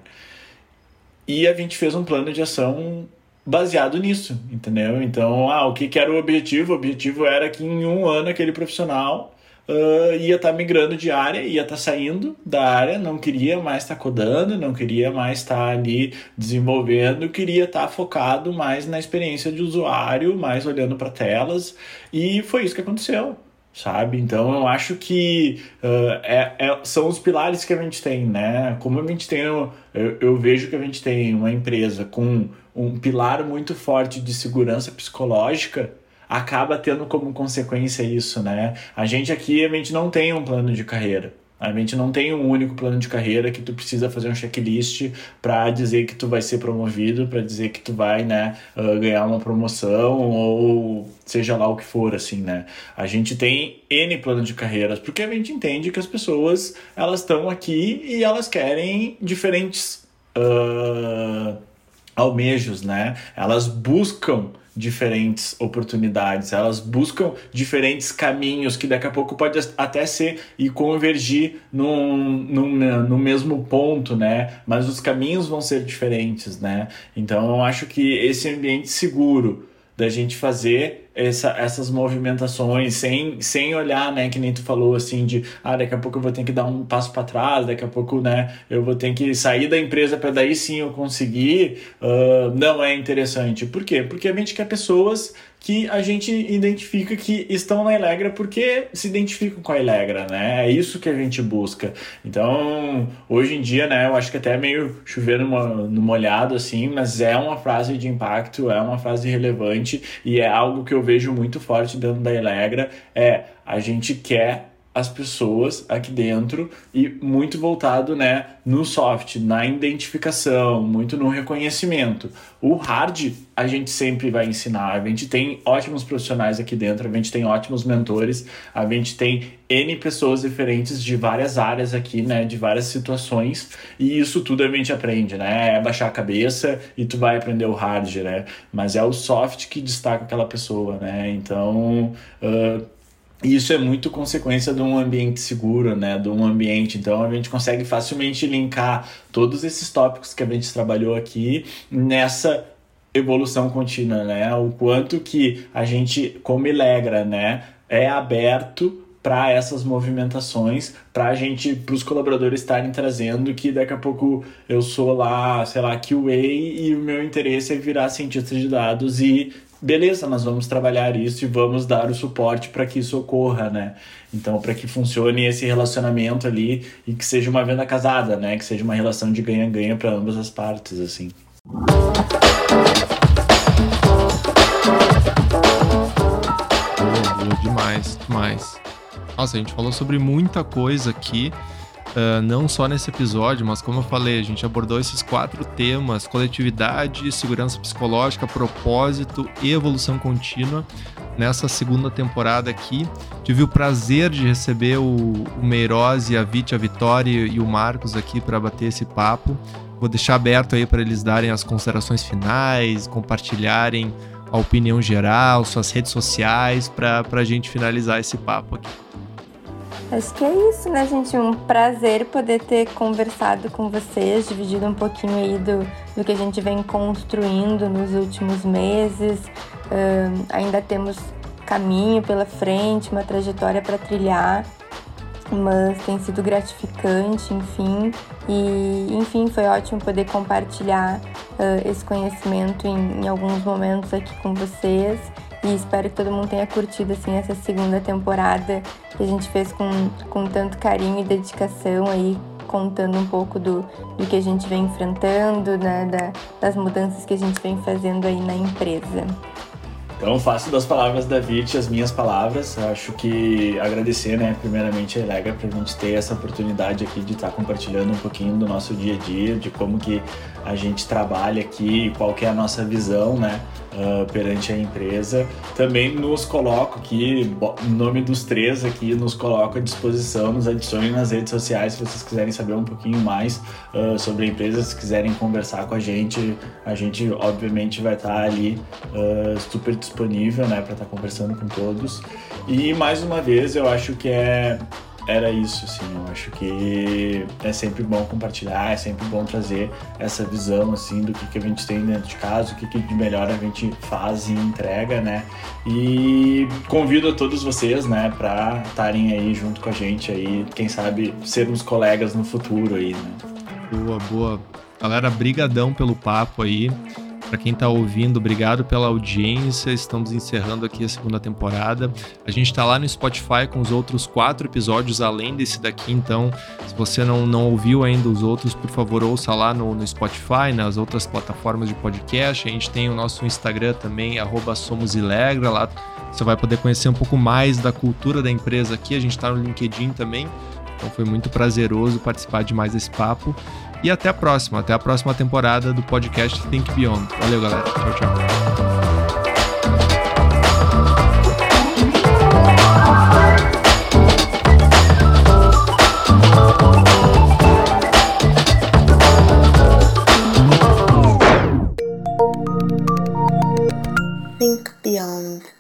E a gente fez um plano de ação baseado nisso, entendeu? Então, ah, o que, que era o objetivo? O objetivo era que em um ano aquele profissional uh, ia estar tá migrando de área, ia estar tá saindo da área, não queria mais estar tá codando, não queria mais estar tá ali desenvolvendo, queria estar tá focado mais na experiência de usuário, mais olhando para telas, e foi isso que aconteceu sabe? Então eu acho que uh, é, é, são os pilares que a gente tem, né? Como a gente tem, eu, eu, vejo que a gente tem uma empresa com um pilar muito forte de segurança psicológica, acaba tendo como consequência isso, né? A gente aqui, a gente não tem um plano de carreira. A gente não tem um único plano de carreira que tu precisa fazer um checklist para dizer que tu vai ser promovido, para dizer que tu vai, né, uh, ganhar uma promoção ou seja lá o que for, assim, né? A gente tem N plano de carreiras, porque a gente entende que as pessoas, elas estão aqui e elas querem diferentes uh, almejos, né? Elas buscam diferentes oportunidades, elas buscam diferentes caminhos que daqui a pouco pode até ser e convergir num, no mesmo ponto, né? Mas os caminhos vão ser diferentes, né? Então eu acho que esse ambiente seguro da gente fazer essa, essas movimentações sem, sem olhar, né, que nem tu falou assim de, ah, daqui a pouco eu vou ter que dar um passo para trás, daqui a pouco, né, eu vou ter que sair da empresa para daí sim eu conseguir, uh, não é interessante. Por quê? Porque a gente quer pessoas que a gente identifica que estão na Elegra porque se identificam com a Elegra, né? É isso que a gente busca. Então, hoje em dia, né, eu acho que até é meio chover no molhado, assim, mas é uma frase de impacto, é uma frase relevante e é algo que eu vejo muito forte dentro da Elegra, é a gente quer as pessoas aqui dentro e muito voltado né, no soft, na identificação, muito no reconhecimento. O hard a gente sempre vai ensinar, a gente tem ótimos profissionais aqui dentro, a gente tem ótimos mentores, a gente tem N pessoas diferentes de várias áreas aqui, né, de várias situações, e isso tudo a gente aprende, né, é baixar a cabeça e tu vai aprender o hard, né, mas é o soft que destaca aquela pessoa, né, então... Uh, e isso é muito consequência de um ambiente seguro, né? De um ambiente. Então a gente consegue facilmente linkar todos esses tópicos que a gente trabalhou aqui nessa evolução contínua, né? O quanto que a gente, como Ilegra, né, é aberto para essas movimentações, para a gente, para os colaboradores estarem trazendo que daqui a pouco eu sou lá, sei lá, QA e o meu interesse é virar cientista de dados e beleza, nós vamos trabalhar isso e vamos dar o suporte para que isso ocorra, né? Então, para que funcione esse relacionamento ali e que seja uma venda casada, né? Que seja uma relação de ganha-ganha para ambas as partes, assim. Demais, demais. Nossa, a gente falou sobre muita coisa aqui. Uh, não só nesse episódio, mas como eu falei, a gente abordou esses quatro temas: coletividade, segurança psicológica, propósito e evolução contínua. Nessa segunda temporada aqui, tive o prazer de receber o, o Meiroz e a Vit, a Vitória e o Marcos aqui para bater esse papo. Vou deixar aberto aí para eles darem as considerações finais, compartilharem a opinião geral, suas redes sociais, para a gente finalizar esse papo aqui. Acho que é isso, né, gente? Um prazer poder ter conversado com vocês, dividido um pouquinho aí do, do que a gente vem construindo nos últimos meses. Uh, ainda temos caminho pela frente, uma trajetória para trilhar, mas tem sido gratificante, enfim. E, enfim, foi ótimo poder compartilhar uh, esse conhecimento em, em alguns momentos aqui com vocês. E espero que todo mundo tenha curtido assim essa segunda temporada que a gente fez com, com tanto carinho e dedicação aí, contando um pouco do, do que a gente vem enfrentando, né, da, das mudanças que a gente vem fazendo aí na empresa. Então, faço das palavras da Vit as minhas palavras. Eu acho que agradecer, né, primeiramente a Elega para a gente ter essa oportunidade aqui de estar tá compartilhando um pouquinho do nosso dia a dia, de como que a gente trabalha aqui, qual que é a nossa visão, né, uh, perante a empresa. Também nos coloco aqui, em nome dos três aqui, nos coloco à disposição, nos adicione nas redes sociais se vocês quiserem saber um pouquinho mais uh, sobre a empresa, se quiserem conversar com a gente, a gente obviamente vai estar ali uh, super disponível, né, para estar conversando com todos. E mais uma vez, eu acho que é era isso, assim. Eu acho que é sempre bom compartilhar, é sempre bom trazer essa visão, assim, do que, que a gente tem dentro de casa, o que, que de melhor a gente faz e entrega, né? E convido a todos vocês, né, para estarem aí junto com a gente aí, quem sabe sermos colegas no futuro aí, né? Boa, boa. Galera, brigadão pelo papo aí. Para quem está ouvindo, obrigado pela audiência. Estamos encerrando aqui a segunda temporada. A gente está lá no Spotify com os outros quatro episódios além desse daqui. Então, se você não, não ouviu ainda os outros, por favor, ouça lá no, no Spotify, nas outras plataformas de podcast. A gente tem o nosso Instagram também, @somosilegra. Lá você vai poder conhecer um pouco mais da cultura da empresa aqui. A gente está no LinkedIn também. Então foi muito prazeroso participar de mais esse papo. E até a próxima, até a próxima temporada do podcast Think Beyond. Valeu, galera. Tchau, tchau. Think Beyond.